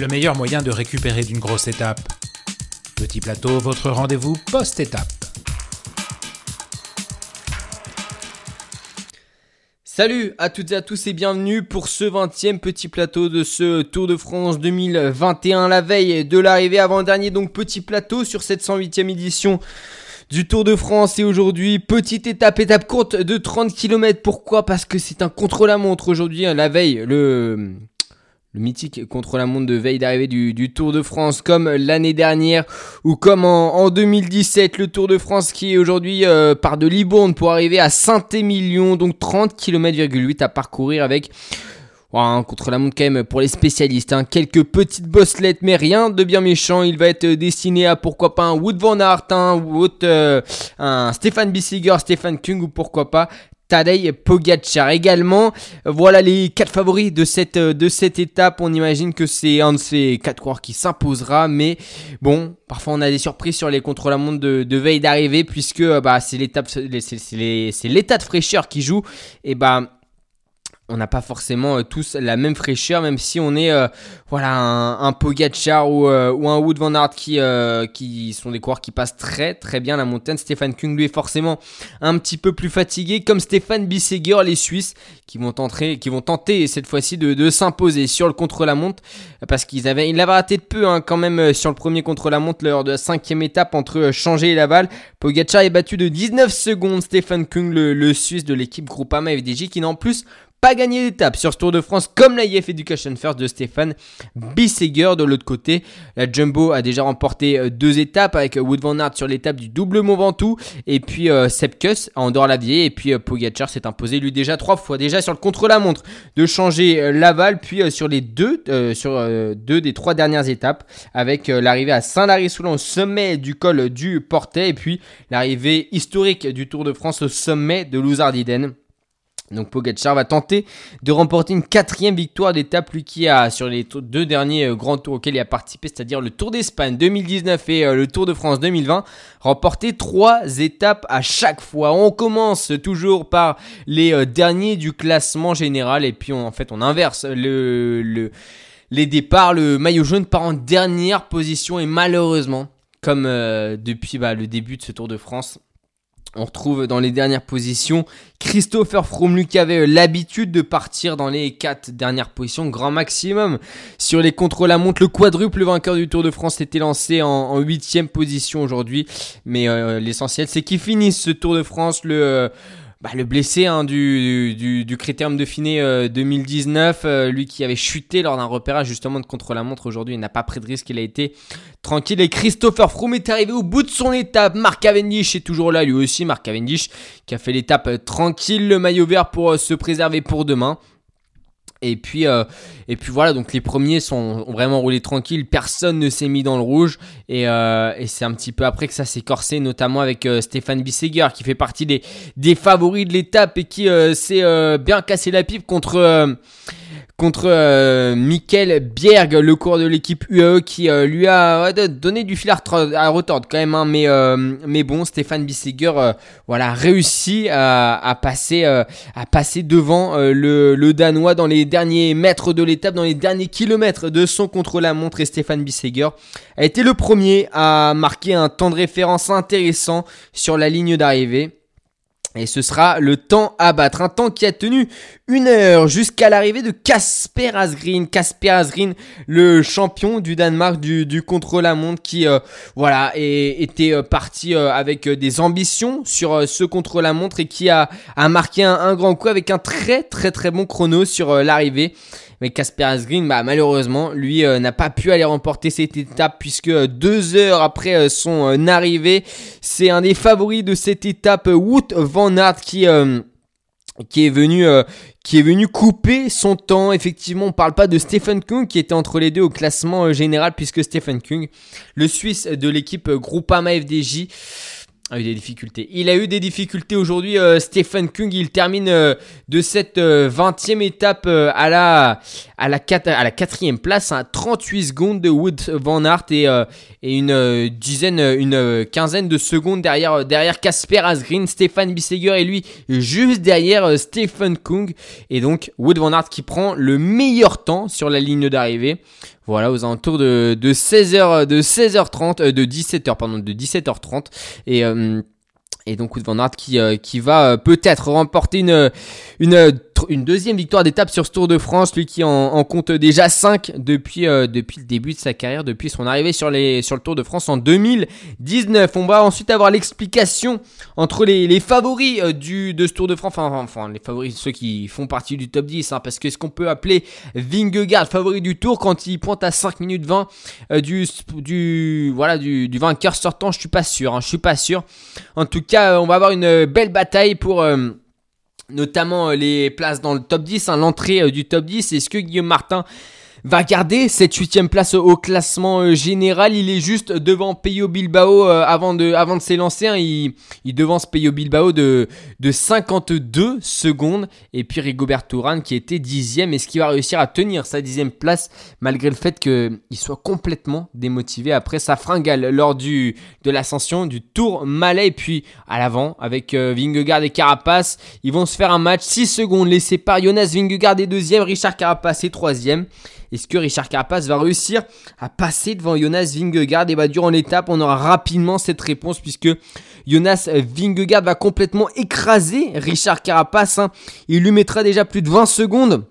le meilleur moyen de récupérer d'une grosse étape. Petit plateau, votre rendez-vous post-étape. Salut à toutes et à tous et bienvenue pour ce 20e petit plateau de ce Tour de France 2021, la veille de l'arrivée avant-dernier, donc petit plateau sur cette 108e édition du Tour de France et aujourd'hui petite étape, étape courte de 30 km. Pourquoi? Parce que c'est un contre-la-montre aujourd'hui, hein, la veille, le le mythique contre-la-montre de veille d'arrivée du, Tour de France, comme l'année dernière ou comme en, 2017, le Tour de France qui est aujourd'hui euh, par de Libourne pour arriver à Saint-Émilion, donc 30 km à parcourir avec un contre-la-montre quand même pour les spécialistes. Hein. Quelques petites bosselettes, mais rien de bien méchant. Il va être destiné à pourquoi pas un Wood Van Aert, hein, ou euh, un Stéphane Bissiger, Stéphane Kung ou pourquoi pas Tadej Pogacar également. Voilà les quatre favoris de cette, de cette étape. On imagine que c'est un de ces quatre coureurs qui s'imposera. Mais bon, parfois on a des surprises sur les contre-la-montre de, veille d'arrivée puisque bah, c'est l'étape, c'est l'état de fraîcheur qui joue. Et bah on n'a pas forcément euh, tous la même fraîcheur, même si on est euh, voilà un, un Pogacar ou, euh, un Wood Van Aert qui, qui sont des coureurs qui passent très très bien la montagne. Stéphane Kung lui est forcément un petit peu plus fatigué, comme Stéphane Bisseger, les Suisses qui vont tenter, qui vont tenter cette fois-ci de, s'imposer sur le contre-la-montre parce qu'ils avaient, il avait raté de peu hein, quand même sur le premier contre-la-montre lors de la cinquième étape entre Changer et Laval. Pogacar est battu de 19 secondes. Stéphane Kung, le, le Suisse de l'équipe Groupama FDJ, qui n'en plus pas gagné d'étape sur ce Tour de France comme la IF Education First de Stéphane Bisseger de l'autre côté. La Jumbo a déjà remporté euh, deux étapes avec euh, Wood Van Aert sur l'étape du double Mont Ventoux et puis euh, Sepkus à Andorre-la-Vieille et puis Pogacar s'est imposé lui déjà trois fois déjà sur le contre-la-montre de changer Laval puis sur les deux sur deux des trois dernières étapes avec l'arrivée à Saint-Lary-Soulan au sommet du col du Portet et puis l'arrivée historique du Tour de France au sommet de Louzardiden. Donc Pogacar va tenter de remporter une quatrième victoire d'étape, lui qui a sur les deux derniers euh, grands tours auxquels il a participé, c'est-à-dire le Tour d'Espagne 2019 et euh, le Tour de France 2020, remporté trois étapes à chaque fois. On commence toujours par les euh, derniers du classement général et puis en fait on inverse le, les départs. Le maillot jaune part en dernière position et malheureusement, comme depuis bah, le début de ce Tour de France, on retrouve dans les dernières positions Christopher Froome, qui avait l'habitude de partir dans les quatre dernières positions, grand maximum. Sur les contre-la-montre, le quadruple vainqueur du Tour de France était lancé en huitième position aujourd'hui. Mais euh, l'essentiel, c'est qu'il finisse ce Tour de France. Le, euh, bah, le blessé hein, du, du, du Critérium Dauphiné 2019, euh, euh, lui qui avait chuté lors d'un repérage justement de contre-la-montre aujourd'hui, il n'a pas pris de risque, il a été tranquille. Et Christopher Froome est arrivé au bout de son étape. Marc Cavendish est toujours là, lui aussi. Marc Cavendish qui a fait l'étape euh, tranquille, le maillot vert pour se préserver pour demain. Et puis, euh, et puis voilà, donc les premiers sont ont vraiment roulé tranquille, personne ne s'est mis dans le rouge, et, euh, c'est un petit peu après que ça s'est corsé, notamment avec euh, Stéphane Bisseger qui fait partie des favoris de l'étape et qui s'est bien cassé la pipe contre contre euh, Michael Bierg, le cours de l'équipe UAE qui euh, lui a donné du fil à, retordre quand même. Hein, mais, euh, mais bon, Stéphane Bissiger voilà, réussi à, passer, à passer devant le, le, Danois dans les derniers mètres de l'étape, dans les derniers kilomètres de son contre-la-montre. Et Stéphane Bissiger a été le premier à marquer un temps de référence intéressant sur la ligne d'arrivée. Et ce sera le temps à battre. Un temps qui a tenu une heure jusqu'à l'arrivée de Casper Asgreen. Casper Asgreen, le champion du Danemark du, du contre-la-montre qui, euh, voilà, était euh, parti euh, avec des ambitions sur ce contre-la-montre et qui a, a marqué un, un, grand coup avec un très très très bon chrono sur l'arrivée. Mais Casper Asgreen, bah, malheureusement, lui euh, n'a pas pu aller remporter cette étape puisque euh, deux heures après euh, son arrivée, c'est un des favoris de cette étape, Aert, qui qui est venu qui est venu couper son temps. Effectivement, on parle pas de Stephen Kung qui était entre les deux au classement général puisque Stephen Kung, le Suisse de l'équipe Groupama FDJ, a eu des difficultés. Il a eu des difficultés aujourd'hui. Euh, Stephen Kung, il termine euh, de cette 20e euh, étape à la à la, à la quatrième place, à 38 secondes de Wood Van Aert et, une dizaine, une quinzaine de secondes derrière derrière Casper Asgreen. Stefan Bisseger et lui juste derrière Stephen Kung et donc Wood Van Aert qui prend le meilleur temps sur la ligne d'arrivée. Voilà, aux alentours de, de 16h, de 16h30, de 17h, pardon, de 17h30. Et, et donc Wood Van Aert qui, qui va peut-être remporter une, une une deuxième victoire d'étape sur ce Tour de France, lui qui en, compte déjà 5 depuis, euh, depuis le début de sa carrière, depuis son arrivée sur, les, sur le Tour de France en 2019. On va ensuite avoir l'explication entre les, favoris euh, du, de ce Tour de France, enfin, enfin, les favoris, ceux qui font partie du top 10, hein, parce que ce qu'on peut appeler Vingegaard favori du Tour quand il pointe à 5 minutes 20 euh, du, du, voilà, du, vainqueur sortant, je suis pas sûr, hein, je suis pas sûr. En tout cas, on va avoir une belle bataille pour notamment euh, les places dans le top 10, hein, l'entrée euh, du top 10. Est-ce que Guillaume Martin va garder cette huitième place au classement euh, général. Il est juste devant Peyo Bilbao euh, avant de, avant de s'élancer. Hein. il, il, devance Peyo Bilbao de, de 52 secondes. Et puis Rigobert Touran qui était dixième. Est-ce qu'il va réussir à tenir sa dixième place malgré le fait qu'il soit complètement démotivé après sa fringale lors du, de l'ascension du Tour Malais? Et puis à l'avant avec euh, Vingegaard et Carapace. Ils vont se faire un match 6 secondes laissé par Jonas Vingegaard est deuxième. Richard Carapace est troisième. Est-ce que Richard Carapace va réussir à passer devant Jonas Vingegaard? Et bah durant l'étape, on aura rapidement cette réponse puisque Jonas Vingegaard va complètement écraser Richard Carapace. Hein. Il lui mettra déjà plus de 20 secondes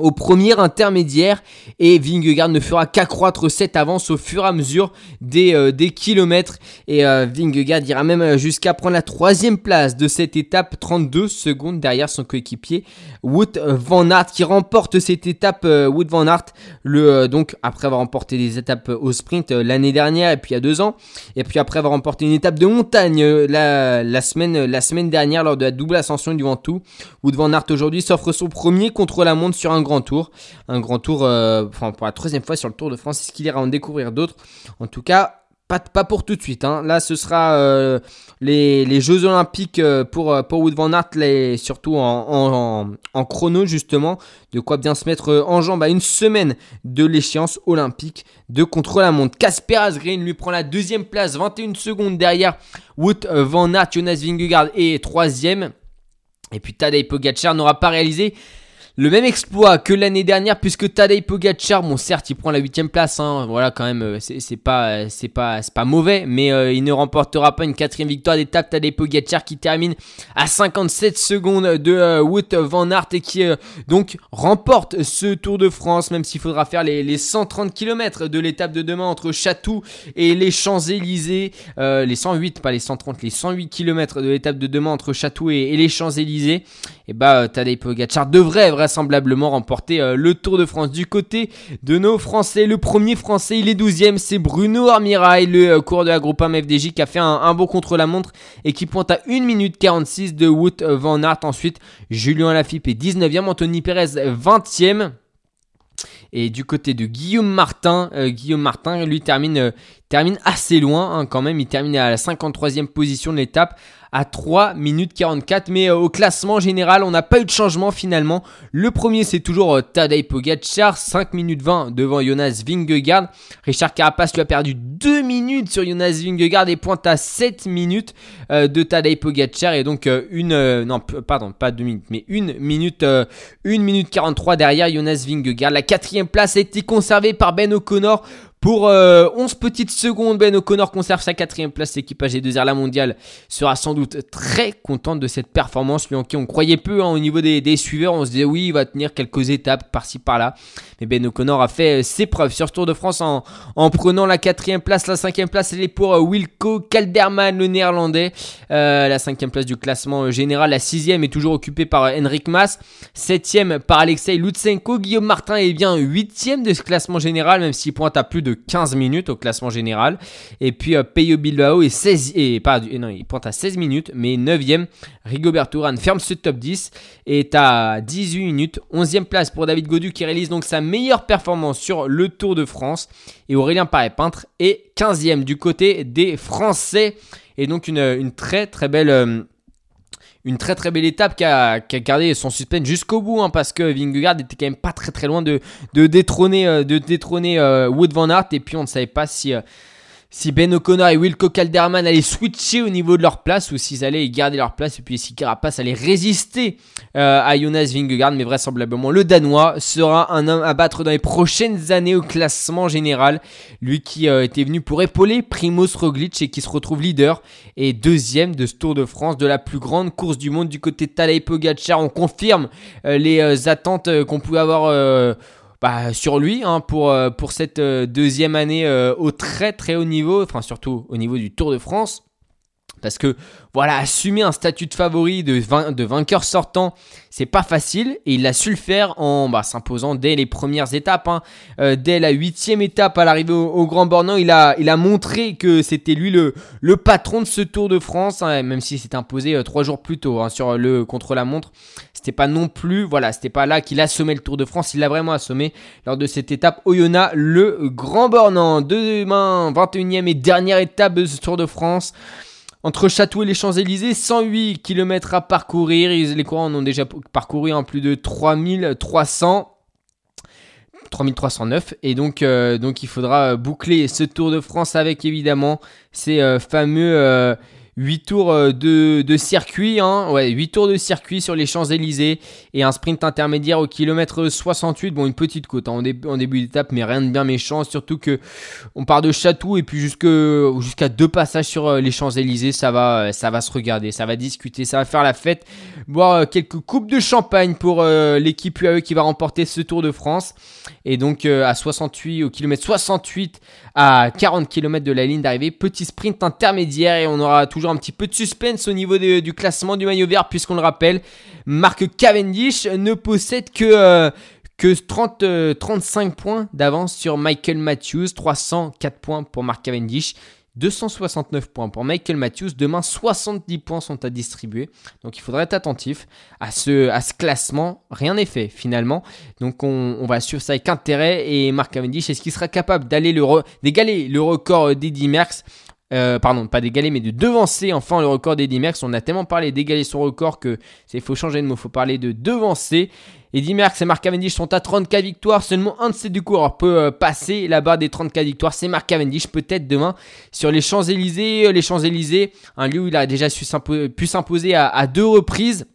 au premier intermédiaire et Vingegaard ne fera qu'accroître cette avance au fur et à mesure des, euh, des kilomètres et euh, Vingegaard ira même jusqu'à prendre la troisième place de cette étape 32 secondes derrière son coéquipier Wood Van Aert qui remporte cette étape euh, Wood Van Aert le, donc après avoir remporté des étapes au sprint l'année dernière et puis il y a deux ans et puis après avoir remporté une étape de montagne la, semaine, la semaine dernière lors de la double ascension du Ventoux Wood Van Aert aujourd'hui s'offre son premier contre la montre sur un grand tour. Un grand tour, euh, enfin pour la troisième fois sur le Tour de France. Est-ce qu'il ira en découvrir d'autres? En tout cas, pas, pour tout de suite. Hein. Là, ce sera euh, les, Jeux Olympiques euh, pour, pour Wood Van Aert, surtout en, en, chrono, justement. De quoi bien se mettre en jambe à une semaine de l'échéance olympique de contre-la-montre. Casper Asgreen lui prend la deuxième place, 21 secondes derrière Wood Van Aert. Jonas Vingegaard est troisième. Et puis Tadej Pogacar n'aura pas réalisé le même exploit que l'année dernière, puisque Tadej Pogacar, bon certes, il prend la huitième place, hein, voilà quand même, euh, c'est pas, c'est pas, pas mauvais, mais euh, il ne remportera pas une quatrième victoire d'étape. Tadej Pogacar qui termine à 57 secondes de euh, Wout van Aert et qui donc remporte ce Tour de France, même s'il faudra faire les, 130 km de l'étape de demain entre Chatou et les Champs-Élysées, les 108, pas les 130, les 108 km de l'étape de demain entre Chatou et, les Champs-Élysées. Et bah Tadej Pogacar devrait vraisemblablement remporter euh, le Tour de France. Du côté de nos Français, le premier Français, il est 12ème, c'est Bruno Armirail, le euh, cours de la groupe MFDJ qui a fait un, beau contre-la-montre et qui pointe à 1 minute 46 de Wout Van Aert. Ensuite, Julien Lafippe est 19ème, Anthony Perez 20ème. Et du côté de Guillaume Martin, euh, Guillaume Martin, lui termine, termine assez loin hein, quand même. Il termine à la 53e position de l'étape à 3 minutes 44. Mais euh, au classement général, on n'a pas eu de changement finalement. Le premier, c'est toujours euh, Tadej Pogacar, 5 minutes 20 devant Jonas Vingegaard. Richard Carapace lui a perdu 2 minutes sur Jonas Vingegaard et pointe à 7 minutes euh, de Tadej Pogacar. Et donc une... non, pardon, pas 2 minutes, mais 1 minute, 1 minute 43 derrière Jonas Vingegaard. La quatrième place a été conservée par Ben O'Connor pour 11 euh, petites secondes, Ben O'Connor conserve sa quatrième place. L'équipage des deux airs la mondiale sera sans doute très contente de cette performance. Lui en qui on croyait peu hein, au niveau des, suiveurs. On se disait oui, il va tenir quelques étapes par-ci par-là. Mais Ben O'Connor a fait euh, ses preuves sur ce Tour de France en, prenant la quatrième place. La cinquième place, elle est pour euh, Wilco Kalderman, le néerlandais. la cinquième place du classement général. La sixième est toujours occupée par Henrik Mas. Septième par Alexei Lutsenko. Guillaume Martin est bien huitième de ce classement général, même s'il pointe à plus de 15 minutes au classement général. Et puis euh, Bilbao est 16, et, pas, non, il pointe à 16 minutes, mais 9ème. Rigobert Urán ferme ce top 10 et est à 18 minutes. 11e place pour David Godu qui réalise donc sa meilleure performance sur le Tour de France. Et Aurélien Paré-Peintre est 15e du côté des Français. Et donc une, très très belle... Euh, une très très belle étape qui a, gardé son suspense jusqu'au bout hein, parce que Vingegaard était quand même pas très très loin de, détrôner, euh, de détrôner euh, Wood Van Aert. Et puis on ne savait pas si, euh, si Ben O'Connor et Wilco Calderman allaient switcher au niveau de leur place ou s'ils allaient garder leur place et puis si Carapace allait résister euh, à Jonas Vingegaard. Mais vraisemblablement, le Danois sera un homme à battre dans les prochaines années au classement général. Lui qui euh, était venu pour épauler Primoz Roglic et qui se retrouve leader et deuxième de ce Tour de France de la plus grande course du monde du côté de Tadej Pogacar. On confirme euh, les attentes qu'on pouvait avoir bah, sur lui hein, pour, euh, pour cette euh, deuxième année euh, au très très haut niveau, enfin surtout au niveau du Tour de France. Parce que voilà, assumer un statut de favori de, vainqueur sortant, c'est pas facile et il a su le faire en bah, s'imposant dès les premières étapes. Hein. dès la huitième étape à l'arrivée au, Grand Bornand, il a, il a montré que c'était lui le, le patron de ce Tour de France, hein, même si s'est imposé trois jours plus tôt sur le contre la montre. C'était pas non plus, voilà, c'était pas là qu'il a assommé le Tour de France, il l'a vraiment assommé lors de cette étape Oyonnax, le Grand Bornand. Demain, 21e et dernière étape de ce Tour de France. Entre Château et les Champs-Élysées, 108 km à parcourir. Les courants en ont déjà parcouru en plus de 3300. 3309 et donc, euh, donc il faudra boucler ce Tour de France avec évidemment ces euh, fameux 8 tours euh, de, circuit, hein, ouais, 8 tours de circuit sur les Champs-Élysées et un sprint intermédiaire au kilomètre 68. Bon, une petite côte hein, en, début d'étape, mais rien de bien méchant. Surtout que on part de Château et puis jusqu'à deux passages sur euh, les Champs-Élysées, ça va, euh, ça va se regarder, ça va discuter, ça va faire la fête, boire quelques coupes de champagne pour l'équipe UAE qui va remporter ce Tour de France. Et donc à 68, au kilomètre 68, à 40 km de la ligne d'arrivée, petit sprint intermédiaire et on aura toujours un petit peu de suspense au niveau du classement du maillot vert, puisqu'on le rappelle, Marc Cavendish ne possède que, euh, que 30, 35 euh, points d'avance sur Michael Matthews, 304 points pour Marc Cavendish. 269 points pour Michael Matthews. Demain, 70 points sont à distribuer. Donc il faudrait être attentif à ce, classement. Rien n'est fait finalement. Donc on, va suivre ça avec intérêt. Et Marc Cavendish, est-ce qu'il sera capable d'aller d'égaler le record d'Eddie Merckx euh, pardon, pas d'égaler, mais de devancer enfin le record d'Eddie Merckx. On a tellement parlé d'égaler son record que c'est faut changer de mot, faut parler de devancer. Eddie Merckx et Marc Cavendish sont à 34 victoires. Seulement un de ces deux coureurs peut euh, passer la barre des 34 victoires. C'est Marc Cavendish, peut-être demain sur les Champs-Élysées. Euh, les Champs-Élysées, un lieu où il a déjà pu s'imposer à, deux reprises.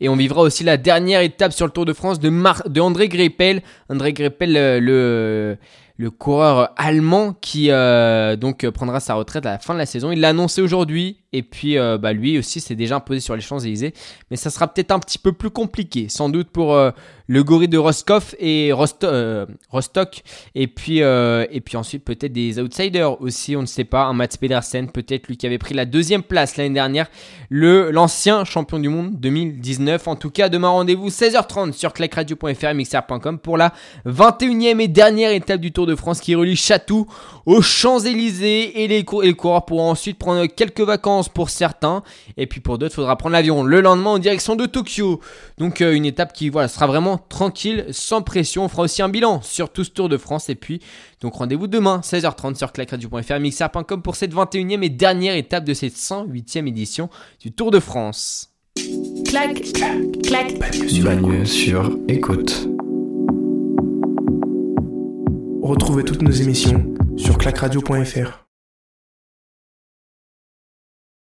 Et on vivra aussi la dernière étape sur le Tour de France de, de André Greipel. André Greipel, le le coureur allemand qui euh, donc prendra sa retraite à la fin de la saison. Il l'a annoncé aujourd'hui et puis euh, bah, lui aussi s'est déjà imposé sur les Champs-Élysées. Mais ça sera peut-être un petit peu plus compliqué, sans doute pour euh, le gorille de Roscoff et Rostock. Et puis, et puis ensuite peut-être des outsiders aussi, on ne sait pas. Un Mats Pedersen, peut-être lui qui avait pris la deuxième place l'année dernière, l'ancien champion du monde 2019. En tout cas, demain rendez-vous 16h30 sur clacradio.fr et mixer.com pour la 21e et dernière étape du Tour de France qui relie Chatou aux Champs-Élysées et les, coureurs pourront ensuite prendre quelques vacances pour certains et puis pour d'autres il faudra prendre l'avion le lendemain en direction de Tokyo. Donc euh, une étape qui voilà, sera vraiment tranquille, sans pression. On fera aussi un bilan sur tout ce Tour de France et puis donc rendez-vous demain 16h30 sur clacradio.fr mixer.com pour cette 21e et dernière étape de cette 108e édition du Tour de France. Clac, clac, clac. sur écoute. Retrouvez toutes nos émissions sur clacradio.fr.